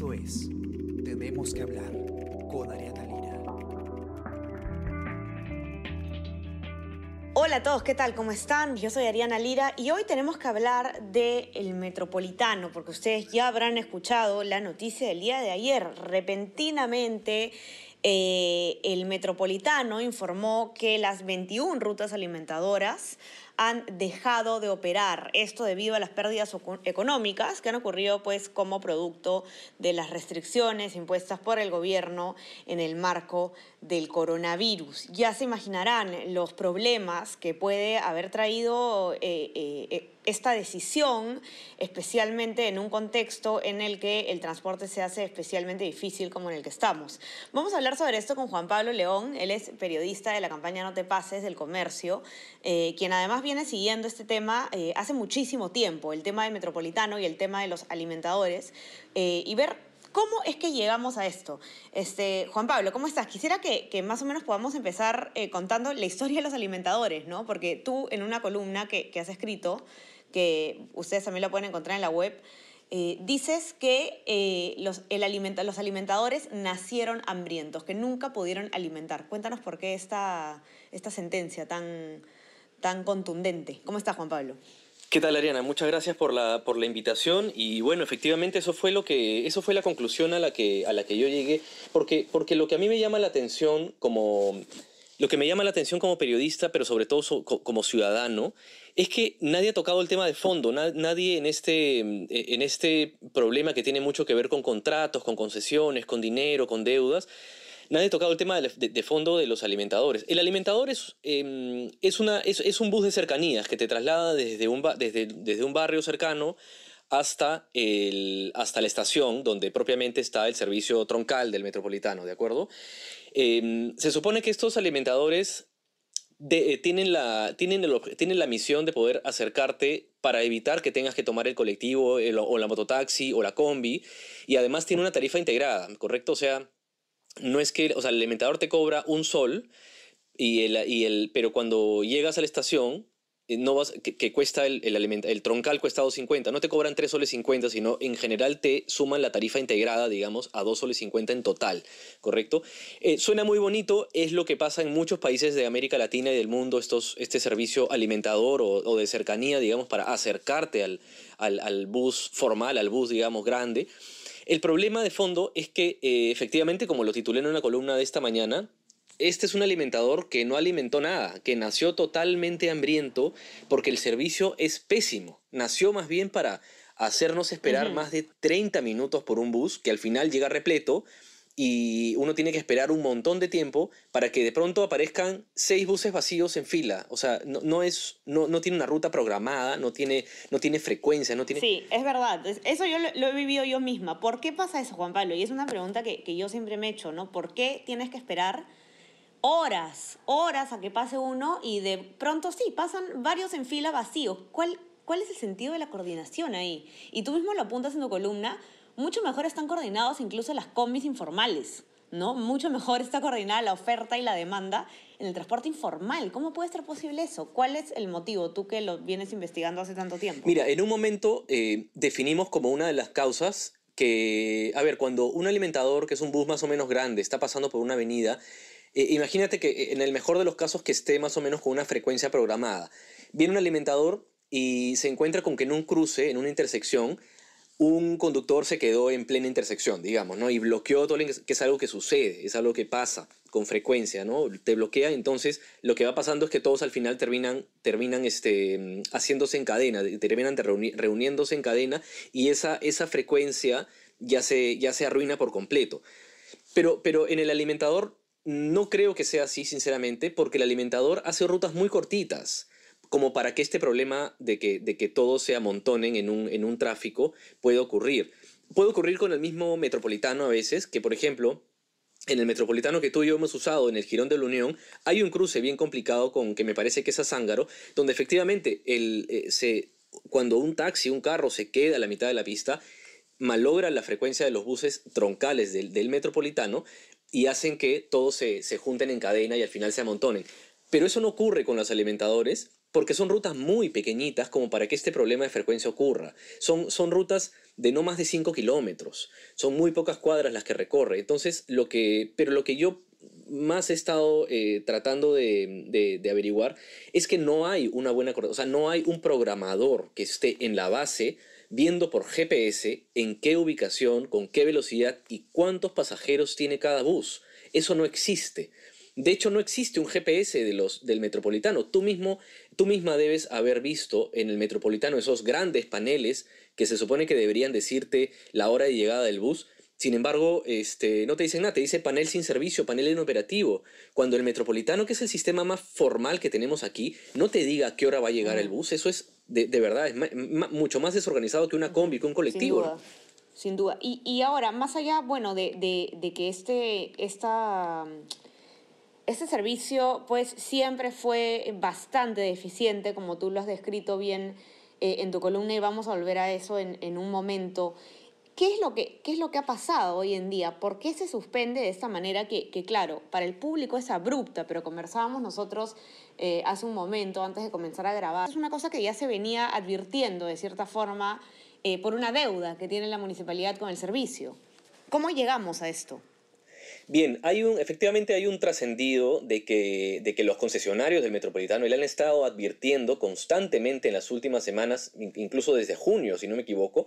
Esto es Tenemos que hablar con Ariana Lira. Hola a todos, ¿qué tal? ¿Cómo están? Yo soy Ariana Lira y hoy tenemos que hablar del el metropolitano, porque ustedes ya habrán escuchado la noticia del día de ayer. Repentinamente, eh, el metropolitano informó que las 21 rutas alimentadoras han dejado de operar. Esto debido a las pérdidas económicas que han ocurrido pues como producto de las restricciones impuestas por el gobierno en el marco del coronavirus. Ya se imaginarán los problemas que puede haber traído eh, eh, esta decisión, especialmente en un contexto en el que el transporte se hace especialmente difícil como en el que estamos. Vamos a hablar sobre esto con Juan Pablo León, él es periodista de la campaña No te pases del comercio, eh, quien además viene siguiendo este tema hace muchísimo tiempo, el tema del metropolitano y el tema de los alimentadores, y ver ¿Cómo es que llegamos a esto? Este, Juan Pablo, ¿cómo estás? Quisiera que, más o menos podamos empezar eh, contando la historia de los alimentadores, ¿no? Porque tú en una columna que, has escrito, que ustedes también la pueden encontrar en la web, eh, dices que eh, los, los alimentadores nacieron hambrientos, que nunca pudieron alimentar. Cuéntanos por qué esta, esta sentencia tan, tan contundente. ¿Cómo estás, Juan Pablo? ¿Qué tal, Ariana? Muchas gracias por la, por la invitación y bueno, efectivamente eso fue lo que eso fue la conclusión a la que a la que yo llegué porque porque lo que a mí me llama la atención como lo que me llama la atención como periodista, pero sobre todo como ciudadano, es que nadie ha tocado el tema de fondo, nadie en este, en este problema que tiene mucho que ver con contratos, con concesiones, con dinero, con deudas, nadie ha tocado el tema de, fondo de los alimentadores. El alimentador es, em, es, es, un bus de cercanías que te traslada desde un, desde, desde un barrio cercano hasta, el, hasta la estación donde propiamente está el servicio troncal del metropolitano, ¿de acuerdo? Em, se supone que estos alimentadores eh, tienen, la, tienen, tienen la misión de poder acercarte para evitar que tengas que tomar el colectivo o la mototaxi o la combi y además tiene una tarifa integrada, ¿correcto? O sea, no es que, o sea, el alimentador te cobra un sol, y el, y el, pero cuando llegas a la estación, no vas, que, cuesta el, el, troncal cuesta 2.50, no te cobran 3 soles 50, sino en general te suman la tarifa integrada, digamos, a 2 soles 50 en total, ¿correcto? Eh, suena muy bonito, es lo que pasa en muchos países de América Latina y del mundo, estos, este servicio alimentador o, de cercanía, digamos, para acercarte al, al, al bus formal, al bus, digamos, grande. El problema de fondo es que, eh, efectivamente, como lo titulé en una columna de esta mañana, este es un alimentador que no alimentó nada, que nació totalmente hambriento porque el servicio es pésimo. Nació más bien para hacernos esperar más de 30 minutos por un bus que al final llega repleto y uno tiene que esperar un montón de tiempo para que de pronto aparezcan seis buses vacíos en fila. O sea, no, es, no, no, tiene una ruta programada, no tiene, no tiene frecuencia, no tiene... Sí, es verdad. Eso yo lo, he vivido yo misma. ¿Por qué pasa eso, Juan Pablo? Y es una pregunta que, que yo siempre me he hecho, ¿no? ¿Por qué tienes que esperar horas, horas a que pase uno y de pronto sí, pasan varios en fila vacíos? ¿Cuál, ¿Cuál es el sentido de la coordinación ahí? Y tú mismo lo apuntas en tu columna mucho mejor están coordinados incluso las combis informales. ¿no? Mucho mejor está coordinada la oferta y la demanda en el transporte informal. ¿Cómo puede ser posible eso? ¿Cuál es el motivo, tú que lo vienes investigando hace tanto tiempo? Mira, en un momento eh, definimos como una de las causas que, a ver, cuando un alimentador, que es un bus más o menos grande, está pasando por una avenida, eh, imagínate que eh, en el mejor de los casos que esté más o menos con una frecuencia programada. Viene un alimentador y se encuentra con que en un cruce, en una intersección, un conductor se quedó en plena intersección, digamos, ¿no? Y bloqueó todo, que es algo que sucede, es algo que pasa con frecuencia, ¿no? Te bloquea, entonces lo que va pasando es que todos al final terminan, terminan este, haciéndose en cadena, terminan reuniéndose en cadena y esa, esa frecuencia ya se, ya se arruina por completo. Pero, pero en el alimentador no creo que sea así, sinceramente, porque el alimentador hace rutas muy cortitas como para que este problema de que, de que todos se amontonen en un, en un tráfico pueda ocurrir. Puede ocurrir con el mismo metropolitano a veces, que por ejemplo, en el metropolitano que tú y yo hemos usado en el Girón de la Unión, hay un cruce bien complicado con que me parece que es a Zángaro, donde efectivamente el, eh, se, cuando un taxi, un carro se queda a la mitad de la pista, malogra la frecuencia de los buses troncales del, del metropolitano y hacen que todos se, se junten en cadena y al final se amontonen. Pero eso no ocurre con los alimentadores porque son rutas muy pequeñitas como para que este problema de frecuencia ocurra. Son, son rutas de no más de 5 kilómetros. Son muy pocas cuadras las que recorre. Entonces, lo que, pero lo que yo más he estado eh, tratando de, averiguar es que no hay una buena, o sea, no hay un programador que esté en la base viendo por GPS en qué ubicación, con qué velocidad y cuántos pasajeros tiene cada bus. Eso no existe. De hecho, no existe un GPS de los, del metropolitano. Tú, mismo, tú misma debes haber visto en el metropolitano esos grandes paneles que se supone que deberían decirte la hora de llegada del bus. Sin embargo, este, no te dicen nada, te dice panel sin servicio, panel inoperativo. Cuando el metropolitano, que es el sistema más formal que tenemos aquí, no te diga a qué hora va a llegar el bus, eso es de, verdad, es mucho más desorganizado que una combi, que un colectivo. Sin duda. Y, y, ahora, más allá, bueno, de, de, de que este, esta este servicio pues siempre fue bastante deficiente, como tú lo has descrito bien eh, en tu columna y vamos a volver a eso en, un momento. ¿Qué es, lo que, ¿Qué es lo que ha pasado hoy en día? ¿Por qué se suspende de esta manera que, claro, para el público es abrupta, pero conversábamos nosotros eh, hace un momento antes de comenzar a grabar? Es una cosa que ya se venía advirtiendo de cierta forma eh, por una deuda que tiene la municipalidad con el servicio. ¿Cómo llegamos a esto? Bien, hay un, efectivamente hay un trascendido de que, de que los concesionarios del Metropolitano le han estado advirtiendo constantemente en las últimas semanas, incluso desde junio, si no me equivoco,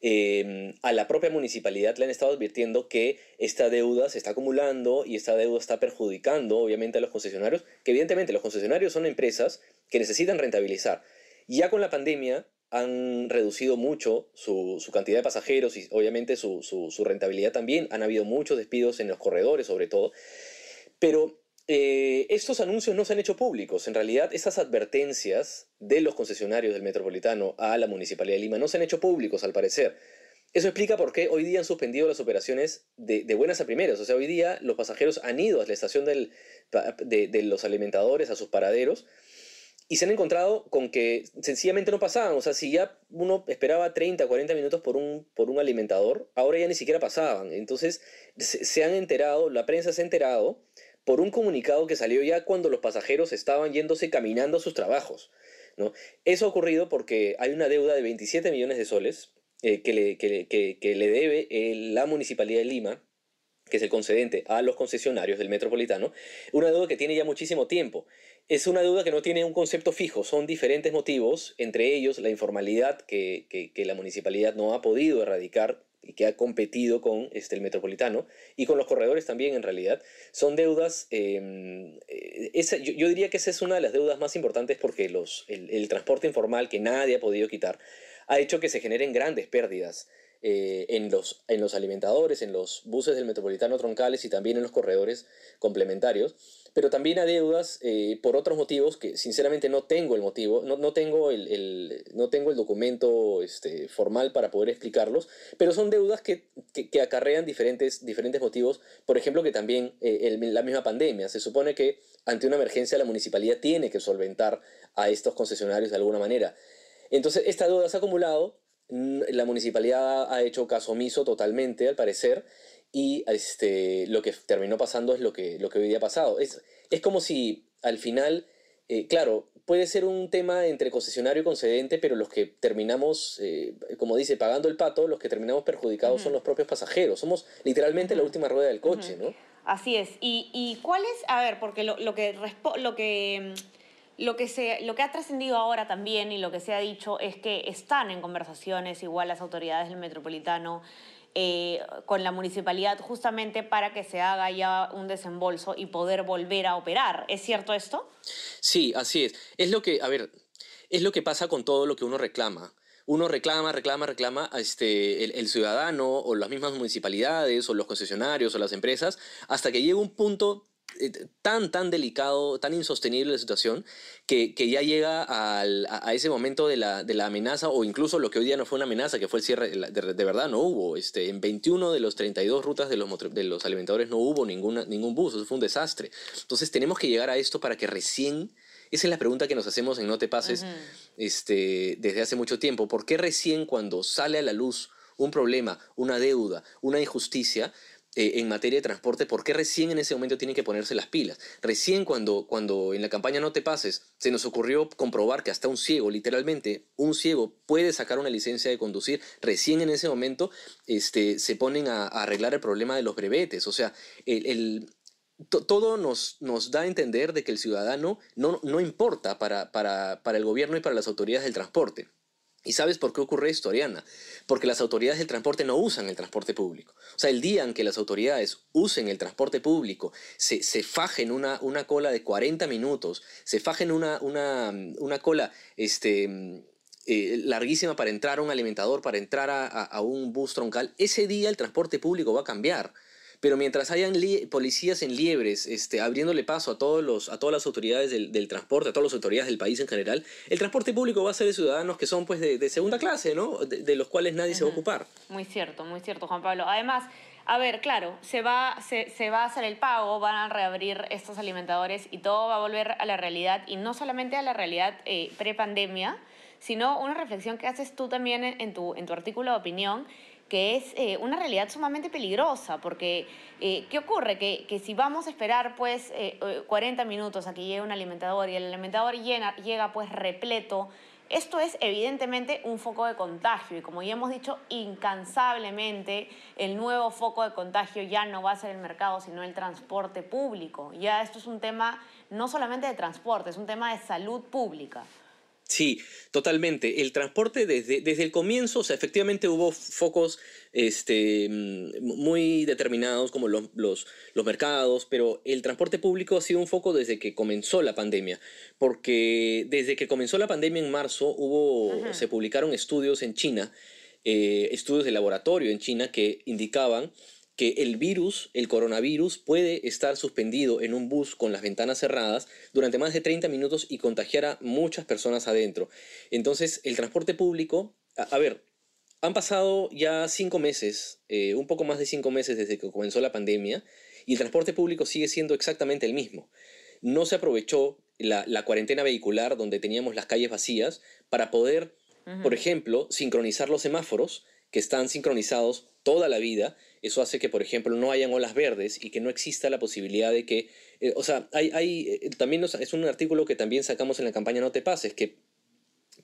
em, a la propia municipalidad le han estado advirtiendo que esta deuda se está acumulando y esta deuda está perjudicando obviamente a los concesionarios, que evidentemente los concesionarios son empresas que necesitan rentabilizar. Ya con la pandemia, han reducido mucho su, cantidad de pasajeros y obviamente su, rentabilidad también. Han habido muchos despidos en los corredores sobre todo. Pero eh, estos anuncios no se han hecho públicos. En realidad, esas advertencias de los concesionarios del Metropolitano a la Municipalidad de Lima no se han hecho públicos al parecer. Eso explica por qué hoy día han suspendido las operaciones de, buenas a primeras. O sea, hoy día los pasajeros han ido a la estación de, los alimentadores, a sus paraderos, y se han encontrado con que sencillamente no pasaban. O sea, si ya uno esperaba 30, 40 minutos por un alimentador, ahora ya ni siquiera pasaban. Entonces se, han enterado, la prensa se ha enterado por un comunicado que salió ya cuando los pasajeros estaban yéndose caminando a sus trabajos. ¿no? Eso ha ocurrido porque hay una deuda de 27 millones de soles eh, que, le, que, le, debe eh, la Municipalidad de Lima que es el concedente a los concesionarios del metropolitano, una deuda que tiene ya muchísimo tiempo. Es una deuda que no tiene un concepto fijo, son diferentes motivos, entre ellos la informalidad que, que, la municipalidad no ha podido erradicar y que ha competido con este, el metropolitano y con los corredores también en realidad, son deudas, em, eh, esa, yo, diría que esa es una de las deudas más importantes porque los, el, el transporte informal que nadie ha podido quitar ha hecho que se generen grandes pérdidas eh, en, los, en los alimentadores, en los buses del metropolitano troncales y también en los corredores complementarios, pero también a deudas eh, por otros motivos que sinceramente no tengo el motivo, no, no tengo, el, no tengo el documento este, formal para poder explicarlos, pero son deudas que, que, acarrean diferentes, diferentes motivos, por ejemplo que también eh, la misma pandemia, se supone que ante una emergencia la municipalidad tiene que solventar a estos concesionarios de alguna manera. Entonces, esta deuda se ha acumulado la municipalidad ha hecho caso omiso totalmente, al parecer, y este, lo que terminó pasando es lo que, lo que hoy día ha pasado. Es, es como si al final, eh, claro, puede ser un tema entre concesionario y concedente, pero los que terminamos, eh, como dice, pagando el pato, los que terminamos perjudicados son los propios pasajeros. Somos literalmente la última rueda del coche, ¿no? Así es. ¿Y, y cuál es, a ver, porque lo, lo que, lo que lo que, se, lo que ha trascendido ahora también y lo que se ha dicho es que están en conversaciones igual las autoridades del metropolitano eh, con la municipalidad justamente para que se haga ya un desembolso y poder volver a operar. ¿Es cierto esto? Sí, así es. Es lo que, a ver, es lo que pasa con todo lo que uno reclama uno reclama, reclama, reclama este, el, el, ciudadano o las mismas municipalidades o los concesionarios o las empresas, hasta que llega un punto tan, tan delicado, tan insostenible la situación, que, que ya llega al, a, ese momento de la, de la, amenaza, o incluso lo que hoy día no fue una amenaza, que fue el cierre, de, de, verdad no hubo. Este, en 21 de los 32 rutas de los, de los alimentadores no hubo ninguna, ningún bus, eso fue un desastre. Entonces tenemos que llegar a esto para que recién... Esa es la pregunta que nos hacemos en No Te Pases este, desde hace mucho tiempo. ¿Por qué recién cuando sale a la luz un problema, una deuda, una injusticia, eh, en materia de transporte, ¿por qué recién en ese momento tienen que ponerse las pilas? Recién cuando, cuando en la campaña No te pases se nos ocurrió comprobar que hasta un ciego, literalmente, un ciego puede sacar una licencia de conducir, recién en ese momento este, se ponen a, arreglar el problema de los brevetes. O sea, el, todo nos, nos da a entender de que el ciudadano no, no importa para, para, para el gobierno y para las autoridades del transporte. ¿Y sabes por qué ocurre esto, Ariana? Porque las autoridades del transporte no usan el transporte público. O sea, el día en que las autoridades usen el transporte público, se, se fajen una, una cola de 40 minutos, se fajen una, una, una cola este, eh, larguísima para entrar a un alimentador, para entrar a, a un bus troncal, ese día el transporte público va a cambiar. Pero mientras hayan policías en liebres, este, abriéndole paso a, todos los, a todas las autoridades del, transporte, a todas las autoridades del país en general, el transporte público va a ser de ciudadanos que son pues de, segunda clase, ¿no? De, los cuales nadie se va a ocupar. Muy cierto, muy cierto, Juan Pablo. Además, a ver, claro, se va, se, se, va a hacer el pago, van a reabrir estos alimentadores y todo va a volver a la realidad, y no solamente a la realidad eh, pre-pandemia, sino una reflexión que haces tú también en, tu, en tu artículo de opinión, que es eh, una realidad sumamente peligrosa, porque eh, ¿qué ocurre? Que, que, si vamos a esperar pues 40 eh, minutos a que llegue un alimentador y el alimentador llena, llega pues repleto, esto es evidentemente un foco de contagio y como ya hemos dicho incansablemente, el nuevo foco de contagio ya no va a ser el mercado, sino el transporte público. Ya esto es un tema no solamente de transporte, es un tema de salud pública. Sí, totalmente. El transporte desde, desde el comienzo, o sea, efectivamente hubo focos este, mm, muy determinados como los, los, los, mercados, pero el transporte público ha sido un foco desde que comenzó la pandemia, porque desde que comenzó la pandemia en marzo hubo, se publicaron estudios en China, eh, estudios de laboratorio en China que indicaban que el virus, el coronavirus, puede estar suspendido en un bus con las ventanas cerradas durante más de 30 minutos y contagiar a muchas personas adentro. Entonces, el transporte público, a, ver, han pasado ya cinco meses, eh, un poco más de cinco meses desde que comenzó la pandemia, y el transporte público sigue siendo exactamente el mismo. No se aprovechó la, cuarentena vehicular donde teníamos las calles vacías para poder, por ejemplo, sincronizar los semáforos que están sincronizados toda la vida eso hace que, por ejemplo, no hayan olas verdes y que no exista la posibilidad de que, eh, o sea, hay, hay eh, también es un artículo que también sacamos en la campaña No te pases, que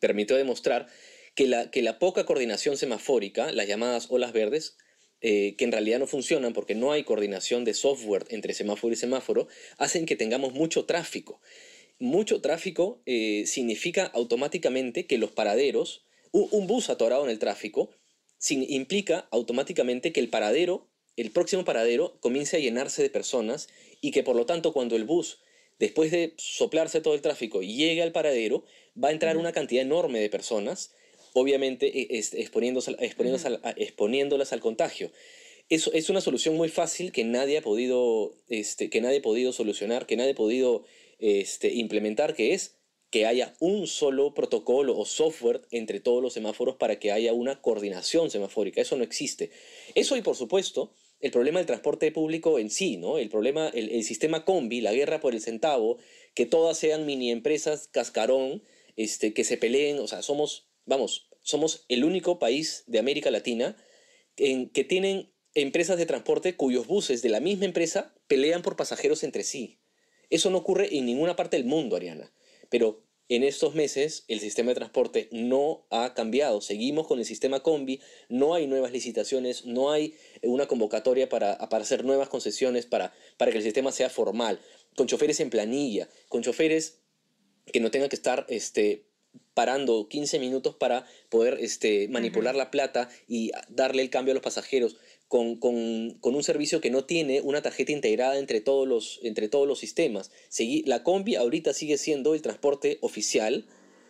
permitió demostrar que la, que la poca coordinación semafórica, las llamadas olas verdes, eh, que en realidad no funcionan porque no hay coordinación de software entre semáforo y semáforo, hacen que tengamos mucho tráfico. Mucho tráfico significa automáticamente que los paraderos, un bus atorado en el tráfico, implica automáticamente que el paradero, el próximo paradero, comience a llenarse de personas y que por lo tanto cuando el bus, después de soplarse todo el tráfico, llegue al paradero, va a entrar una cantidad enorme de personas, obviamente e, exponiéndolas, exponiéndolas al contagio. Eso es una solución muy fácil que nadie ha podido, este, que nadie ha podido solucionar, que nadie ha podido este, implementar, que es que haya un solo protocolo o software entre todos los semáforos para que haya una coordinación semafórica. Eso no existe. Eso y por supuesto el problema del transporte público en sí, ¿no? El problema, el, sistema combi, la guerra por el centavo, que todas sean mini empresas cascarón, este, que se peleen, o sea, somos, vamos, somos el único país de América Latina en que tienen empresas de transporte cuyos buses de la misma empresa pelean por pasajeros entre sí. Eso no ocurre en ninguna parte del mundo, Ariana. Pero en estos meses el sistema de transporte no ha cambiado. Seguimos con el sistema combi, no hay nuevas licitaciones, no hay una convocatoria para, para hacer nuevas concesiones para, para que el sistema sea formal, con choferes en planilla, con choferes que no tengan que estar este, parando 15 minutos para poder este, manipular la plata y darle el cambio a los pasajeros con, un servicio que no tiene una tarjeta integrada entre todos los, entre todos los sistemas. la combi ahorita sigue siendo el transporte oficial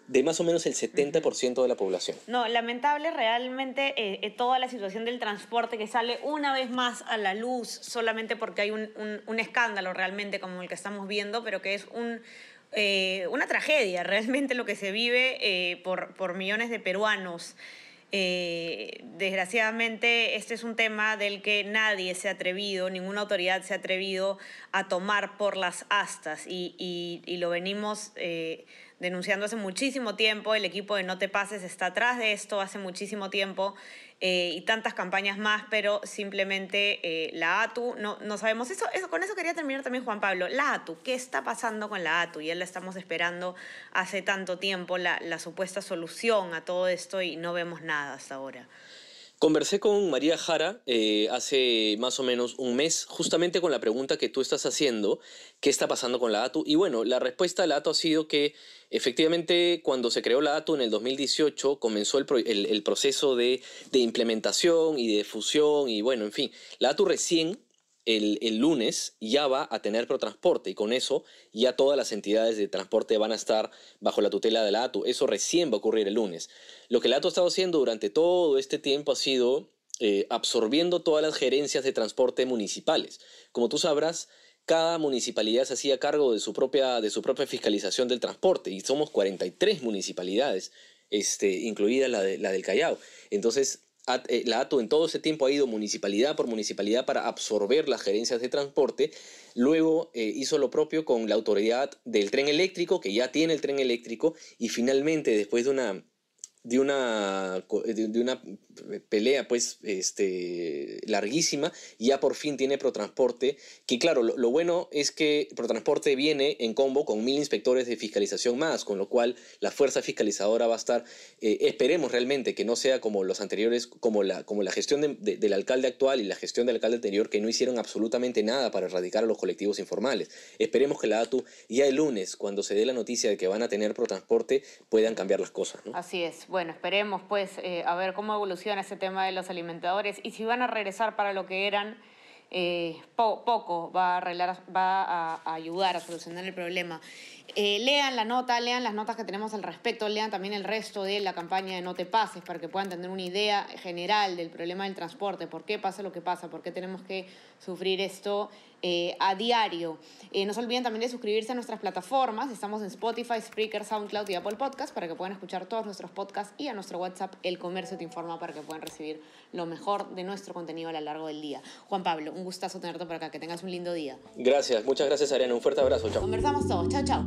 de más o menos el 70% de la población. No, lamentable realmente eh, eh, toda la situación del transporte que sale una vez más a la luz solamente porque hay un, escándalo realmente como el que estamos viendo, pero que es un, eh, una tragedia realmente lo que se vive por, por millones de peruanos. Eh, desgraciadamente, este es un tema del que nadie se ha atrevido, ninguna autoridad se ha atrevido a tomar por las astas y, lo venimos eh, denunciando hace muchísimo tiempo. El equipo de No Te Pases está atrás de esto hace muchísimo tiempo. eh, y tantas campañas más, pero simplemente eh, la ATU, no, no sabemos eso, eso. Con eso quería terminar también Juan Pablo. La ATU, ¿qué está pasando con la ATU? Ya la estamos esperando hace tanto tiempo, la, la supuesta solución a todo esto y no vemos nada hasta ahora. Conversé con María Jara eh, hace más o menos un mes, justamente con la pregunta que tú estás haciendo, ¿qué está pasando con la ATU? Y bueno, la respuesta de la ATU ha sido que efectivamente cuando se creó la ATU en el 2018 comenzó el, el proceso de, de, implementación y de fusión y bueno, en fin, la ATU recién el, el, lunes ya va a tener protransporte y con eso ya todas las entidades de transporte van a estar bajo la tutela de la ATU. Eso recién va a ocurrir el lunes. Lo que la ATU ha estado haciendo durante todo este tiempo ha sido eh, absorbiendo todas las gerencias de transporte municipales. Como tú sabrás, cada municipalidad se hacía cargo de su propia, de su propia fiscalización del transporte y somos 43 municipalidades, este, incluida la, de, la del Callao. Entonces, la ATU en todo ese tiempo ha ido municipalidad por municipalidad para absorber las gerencias de transporte. Luego eh, hizo lo propio con la autoridad del tren eléctrico, que ya tiene el tren eléctrico, y finalmente, después de una de una, de, una pelea pues este, larguísima y ya por fin tiene Protransporte, que claro, lo, bueno es que Protransporte viene en combo con mil inspectores de fiscalización más, con lo cual la fuerza fiscalizadora va a estar, eh, esperemos realmente que no sea como los anteriores, como la, como la gestión del alcalde actual y la gestión del alcalde anterior, que no hicieron absolutamente nada para erradicar a los colectivos informales. Esperemos que la ATU ya el lunes, cuando se dé la noticia de que van a tener Protransporte, puedan cambiar las cosas. Así es bueno, esperemos pues eh, a ver cómo evoluciona ese tema de los alimentadores y si van a regresar para lo que eran, eh, poco va a, arreglar, va a, ayudar a solucionar el problema. Eh, lean la nota, lean las notas que tenemos al respecto, lean también el resto de la campaña de No te pases para que puedan tener una idea general del problema del transporte, por qué pasa lo que pasa, por qué tenemos que sufrir esto eh, a diario. Eh, no se olviden también de suscribirse a nuestras plataformas. Estamos en Spotify, Spreaker, SoundCloud y Apple Podcast para que puedan escuchar todos nuestros podcasts y a nuestro WhatsApp El Comercio Te Informa para que puedan recibir lo mejor de nuestro contenido a lo largo del día. Juan Pablo, un gustazo tenerte por acá. Que tengas un lindo día. Gracias, muchas gracias Ariana. Un fuerte abrazo. Chao. Conversamos todos. Chao, chao.